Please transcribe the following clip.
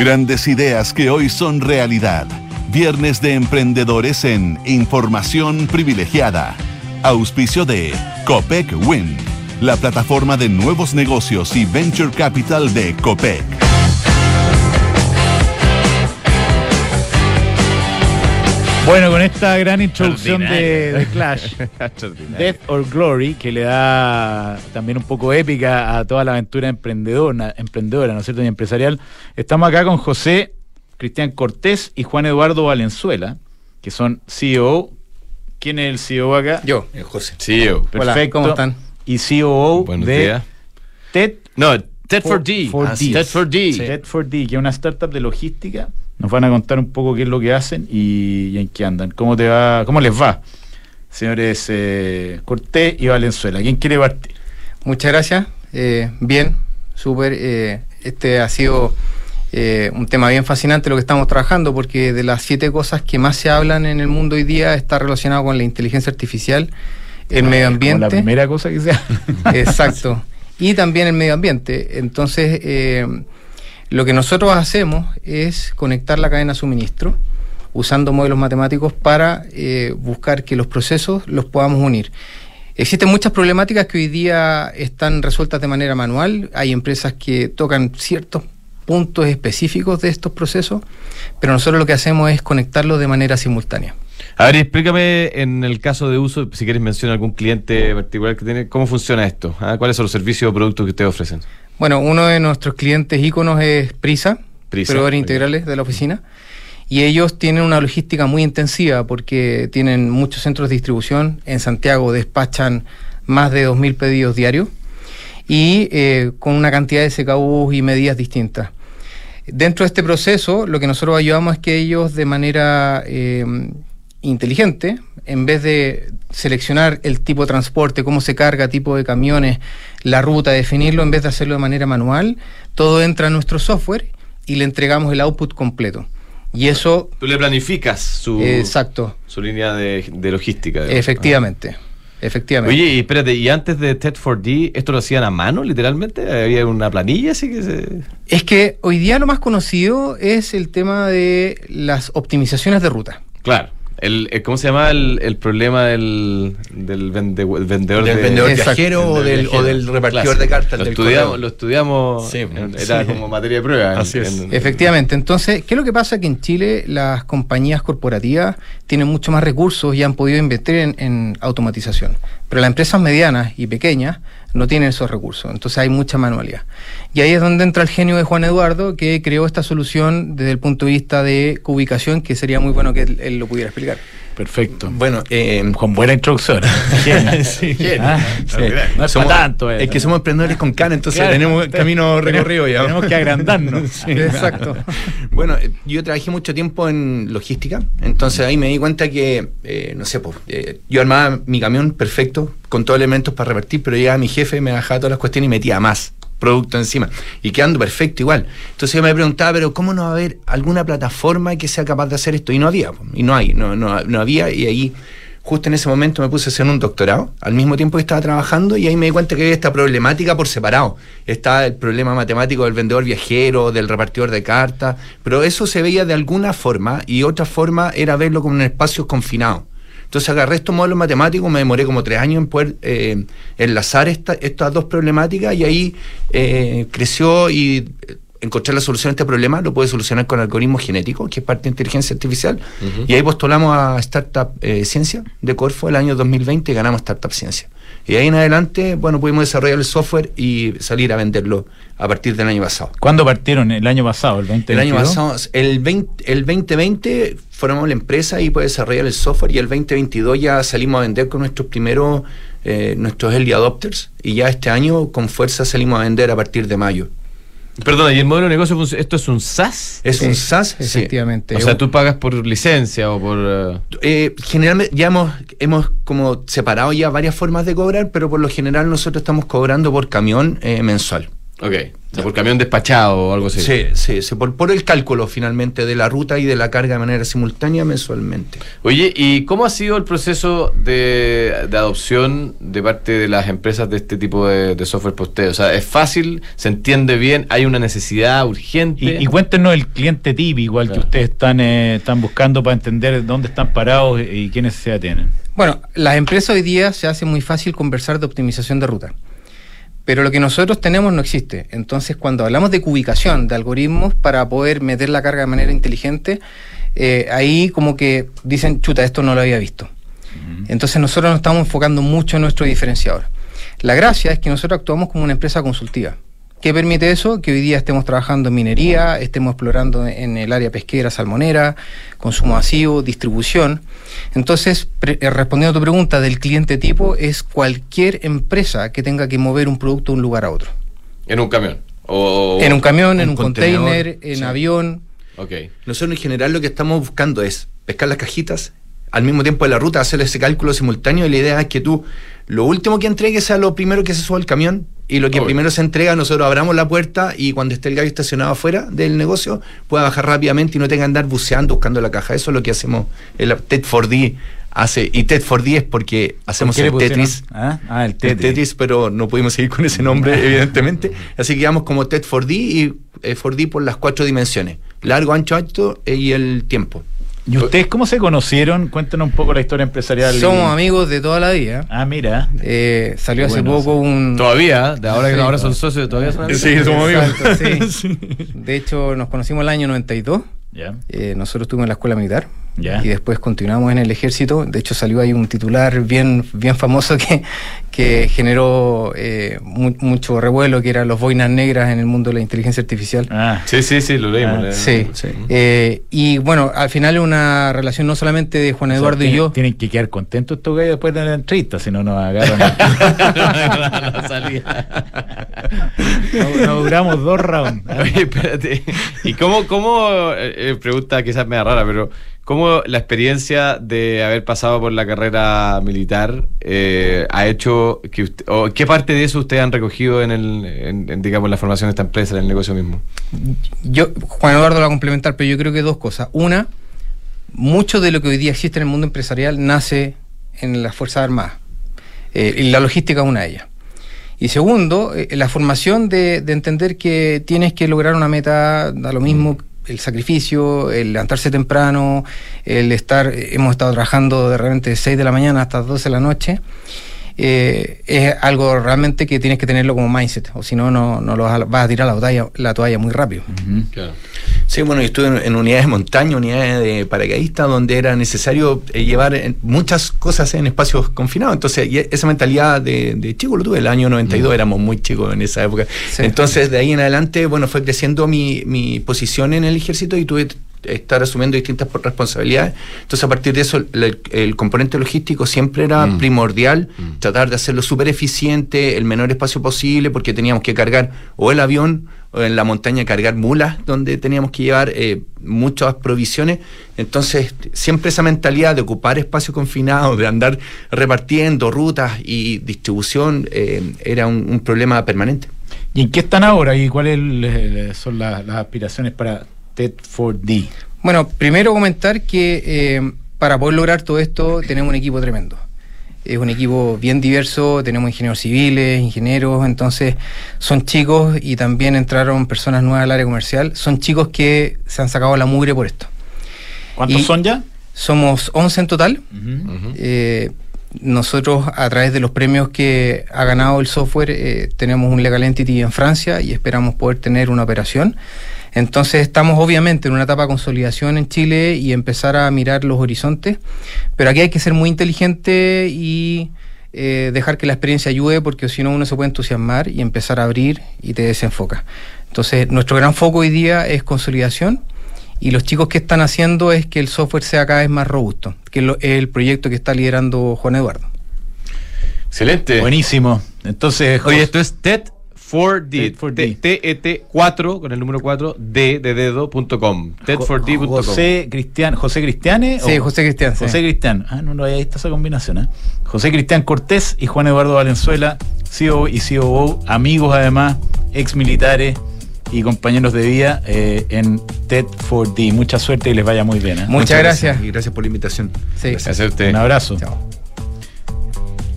Grandes ideas que hoy son realidad. Viernes de Emprendedores en Información Privilegiada. Auspicio de Copec Win, la plataforma de nuevos negocios y venture capital de Copec. Bueno, con esta gran introducción de, de, Clash, Death or Glory, que le da también un poco épica a toda la aventura emprendedora, emprendedora ¿no es cierto?, y empresarial. Estamos acá con José Cristian Cortés y Juan Eduardo Valenzuela, que son CEO. ¿Quién es el CEO acá? Yo, el José. CEO. Perfecto. Hola, ¿cómo están? Y CEO Buenos de días. TED No, TED for D. For Ah, D. TED for D. TED for D, que es una startup de logística. Nos van a contar un poco qué es lo que hacen y, y en qué andan. ¿Cómo te va? ¿Cómo les va? Señores eh, Cortés y Valenzuela. ¿Quién quiere partir? Muchas gracias. Eh, bien, súper. eh, este ha sido eh, un tema bien fascinante lo que estamos trabajando, porque de las siete cosas que más se hablan en el mundo hoy día está relacionado con la inteligencia artificial, el medio ambiente. la primera cosa que sea. Exacto. Y también el medio ambiente. Entonces, eh, lo que nosotros hacemos es conectar la cadena de suministro usando modelos matemáticos para eh, buscar que los procesos los podamos unir. Existen muchas problemáticas que hoy día están resueltas de manera manual. Hay empresas que tocan ciertos puntos específicos de estos procesos, pero nosotros lo que hacemos es conectarlos de manera simultánea. A ver, explícame en el caso de uso, si quieres mencionar algún cliente particular que tiene, ¿cómo funciona esto? Ah, ¿Cuáles son los servicios o productos que ustedes ofrecen? Bueno, uno de nuestros clientes íconos es Prisa, Prisa, proveedores ok. integrales de la oficina. Y ellos tienen una logística muy intensiva porque tienen muchos centros de distribución. En Santiago despachan más de 2.000 pedidos diarios y eh, con una cantidad de SKUs y medidas distintas. Dentro de este proceso, lo que nosotros ayudamos es que ellos de manera eh, inteligente, en vez de seleccionar el tipo de transporte, cómo se carga, tipo de camiones, la ruta, definirlo, en vez de hacerlo de manera manual, todo entra en nuestro software y le entregamos el output completo. Y eso, Tú le planificas su, exacto, su línea de, de logística. digamos. efectivamente, efectivamente. Oye, y espérate, y antes de TED for D, ¿esto lo hacían a mano, literalmente? ¿Había una planilla así que se...? Es que hoy día lo más conocido es el tema de las optimizaciones de ruta. Claro. El, el- ¿Cómo se llama el, el problema del, del vende- el vendedor del de- vendedor Exacto. viajero o del, o del repartidor de cartas Lo del estudiamos, lo estudiamos Sí, en- era sí. como materia de prueba. en- Así es. en- Efectivamente, entonces, ¿qué es lo que pasa? Que en Chile las compañías corporativas tienen mucho más recursos y han podido invertir en, en automatización, pero las empresas medianas y pequeñas no tienen esos recursos, entonces hay mucha manualidad. Y ahí es donde entra el genio de Juan Eduardo, que creó esta solución desde el punto de vista de ubicación, que sería muy bueno que él, él lo pudiera explicar. Perfecto. Bueno, eh, Con buena introducción. Sí, Ah, sí. No es Somos- para tanto. eh. Es que somos emprendedores con can, entonces Claro. tenemos camino recorrido ya. Tenemos que agrandarnos. Sí. Exacto. Bueno, eh, yo trabajé mucho tiempo en logística, entonces ahí me di cuenta que, eh, no sé, pues, eh, yo armaba mi camión perfecto, con todos los elementos para repartir, pero llegaba mi jefe, me bajaba todas las cuestiones y metía más producto encima, y quedando perfecto igual. Entonces yo me preguntaba, pero ¿cómo no va a haber alguna plataforma que sea capaz de hacer esto? Y no había, y no hay, no, no, no había, y ahí justo en ese momento me puse a hacer un doctorado, al mismo tiempo que estaba trabajando, y ahí me di cuenta que había esta problemática por separado. Está el problema matemático del vendedor viajero, del repartidor de cartas, pero eso se veía de alguna forma, y otra forma era verlo como un espacio confinado. Entonces agarré estos modelos matemáticos, me demoré como tres años en poder eh, enlazar esta- estas dos problemáticas y ahí eh, creció y eh, encontré la solución a este problema, lo puede solucionar con algoritmos genéticos, que es parte de inteligencia artificial, y ahí postulamos a Startup eh, Ciencia de Corfo el año 2020 y ganamos Startup Ciencia. Y ahí en adelante, bueno, pudimos desarrollar el software y salir a venderlo a partir del año pasado. ¿Cuándo partieron? ¿El año pasado? ¿El 20 El año pasado, el, 20, el 2020 formamos la empresa y puede desarrollar el software y el 2022 ya salimos a vender con nuestros primeros, eh, nuestros early adopters y ya este año con fuerza salimos a vender a partir de mayo. Perdona, ¿y el modelo de negocio esto es un SaaS? Es un SaaS, sí. Efectivamente. O sea, tú pagas por licencia o por... eh, Eh, generalmente ya hemos, hemos como separado ya varias formas de cobrar, pero por lo general nosotros estamos cobrando por camión eh, mensual. Ok. O sea, por camión despachado o algo así. Sí, sí, sí por, por, el cálculo finalmente de la ruta y de la carga de manera simultánea mensualmente. Oye, ¿y cómo ha sido el proceso de, de adopción de parte de las empresas de este tipo de, de, software posteo? O sea, ¿es fácil? ¿Se entiende bien? ¿Hay una necesidad urgente? Y, y cuéntenos el cliente típico igual claro. que ustedes están, eh, están buscando para entender dónde están parados y qué necesidad tienen. Bueno, las empresas hoy día se hace muy fácil conversar de optimización de ruta. Pero lo que nosotros tenemos no existe. Entonces, cuando hablamos de cubicación, de algoritmos para poder meter la carga de manera inteligente, eh, ahí como que dicen, chuta, esto no lo había visto. Uh -huh. Entonces nosotros nos estamos enfocando mucho en nuestro diferenciador. La gracia es que nosotros actuamos como una empresa consultiva. ¿Qué permite eso? Que hoy día estemos trabajando en minería, estemos explorando en el área pesquera, salmonera, consumo masivo, distribución. Entonces, respondiendo a tu pregunta del cliente tipo, es cualquier empresa que tenga que mover un producto de un lugar a otro. ¿En un camión? O, en un camión, en un container, en sí. avión. Okay. Nosotros en general lo que estamos buscando es pescar las cajitas, al mismo tiempo de la ruta, hacer ese cálculo simultáneo y la idea es que tú lo último que entregues sea lo primero que se suba al camión y lo que Obvio. primero se entrega, nosotros abramos la puerta y cuando esté el gallo estacionado afuera del negocio, pueda bajar rápidamente y no tenga que andar buceando buscando la caja. Eso es lo que hacemos el TED 4D hace. Y TED 4D es porque hacemos ¿Por el Tetris. ¿Ah? ah, el Tetris. El Tetris, pero no pudimos seguir con ese nombre, evidentemente. Así que quedamos como TED 4D y eh, 4D por las cuatro dimensiones: largo, ancho, alto eh, y el tiempo. ¿Y ustedes cómo se conocieron? Cuéntanos un poco la historia empresarial. Somos amigos de toda la vida. Ah, mira. Eh, salió hace bueno, poco un. Todavía, de ahora que ahora son socios, todavía son amigos. Sí, somos amigos. Sí. De hecho, nos conocimos el año 92. Yeah. Eh, nosotros estuvimos en la escuela militar. Yeah. Y después continuamos en el ejército. De hecho, salió ahí un titular bien, bien famoso que, que generó eh, mu mucho revuelo, que eran los boinas negras en el mundo de la inteligencia artificial. Ah, sí, sí, sí, lo leímos. Ah, sí. sí. Eh, y bueno, al final es una relación no solamente de Juan Eduardo o sea, y yo. Tienen que quedar contentos estos gallos después de la entrevista, si no nos agarran. la salida. no, no, duramos dos rounds. Oye, espérate. ¿Y cómo, cómo eh, pregunta quizás media rara, pero ¿Cómo la experiencia de haber pasado por la carrera militar eh, ha hecho qué parte de eso ustedes han recogido en el, digamos, la formación de esta empresa, en el negocio mismo? Yo, Juan Eduardo lo va a complementar, pero yo creo que dos cosas. Una, mucho de lo que hoy día existe en el mundo empresarial nace en las Fuerzas Armadas. Eh, y la logística es una de ellas. Y segundo, eh, la formación de, de, entender que tienes que lograr una meta, da lo mismo el sacrificio, el levantarse temprano, el estar, hemos estado trabajando de repente de 6 de la mañana hasta 12 de la noche, eh, es algo realmente que tienes que tenerlo como mindset, o si no, no, no lo vas a, vas a tirar la toalla, la toalla muy rápido. Uh -huh. claro. Sí, bueno, yo estuve en, en, unidades de montaña, unidades de paracaidistas, donde era necesario eh, llevar muchas cosas en espacios confinados. Entonces, esa mentalidad de, de chico lo tuve, el año 92 uh -huh. éramos muy chicos en esa época. Sí. Entonces, de ahí en adelante, bueno, fue creciendo mi, mi posición en el ejército y tuve estar asumiendo distintas responsabilidades. Entonces, a partir de eso, el, el componente logístico siempre era mm. primordial, mm. tratar de hacerlo súper eficiente, el menor espacio posible, porque teníamos que cargar o el avión o en la montaña cargar mulas, donde teníamos que llevar eh, muchas provisiones. Entonces, siempre esa mentalidad de ocupar espacio confinado, de andar repartiendo rutas y distribución, eh, era un, un, problema permanente. ¿Y en qué están ahora y cuáles son las, las aspiraciones para TED4D? Bueno, primero comentar que eh, para poder lograr todo esto tenemos un equipo tremendo. Es un equipo bien diverso, tenemos ingenieros civiles, ingenieros, entonces son chicos y también entraron personas nuevas al área comercial. Son chicos que se han sacado la mugre por esto. ¿Cuántos y son ya? Somos 11 en total. Uh -huh. Uh. Eh, nosotros, a través de los premios que ha ganado el software, eh, tenemos un Legal Entity en Francia y esperamos poder tener una operación. Entonces estamos obviamente en una etapa de consolidación en Chile y empezar a mirar los horizontes, pero aquí hay que ser muy inteligente y eh, dejar que la experiencia ayude porque si no uno se puede entusiasmar y empezar a abrir y te desenfoca. Entonces nuestro gran foco hoy día es consolidación y los chicos que están haciendo es que el software sea cada vez más robusto, que es el proyecto que está liderando Juan Eduardo. Excelente. Buenísimo. Entonces, oye, esto es TED 4D, TET 4 con el número 4 D de dedo.com. TED4D.com. José Cristian, José Cristiane. Sí, José Cristian. José. Cristian. Ah, no, no, ahí está esa combinación. ¿eh? José Cristian Cortés y Juan Eduardo Valenzuela, CEO y COO, amigos además ex militares y compañeros de vida eh, en TED4D. Mucha suerte y les vaya muy bien. Muchas, gracias. Y gracias por la invitación. Sí. Gracias a usted. Un abrazo. Chao.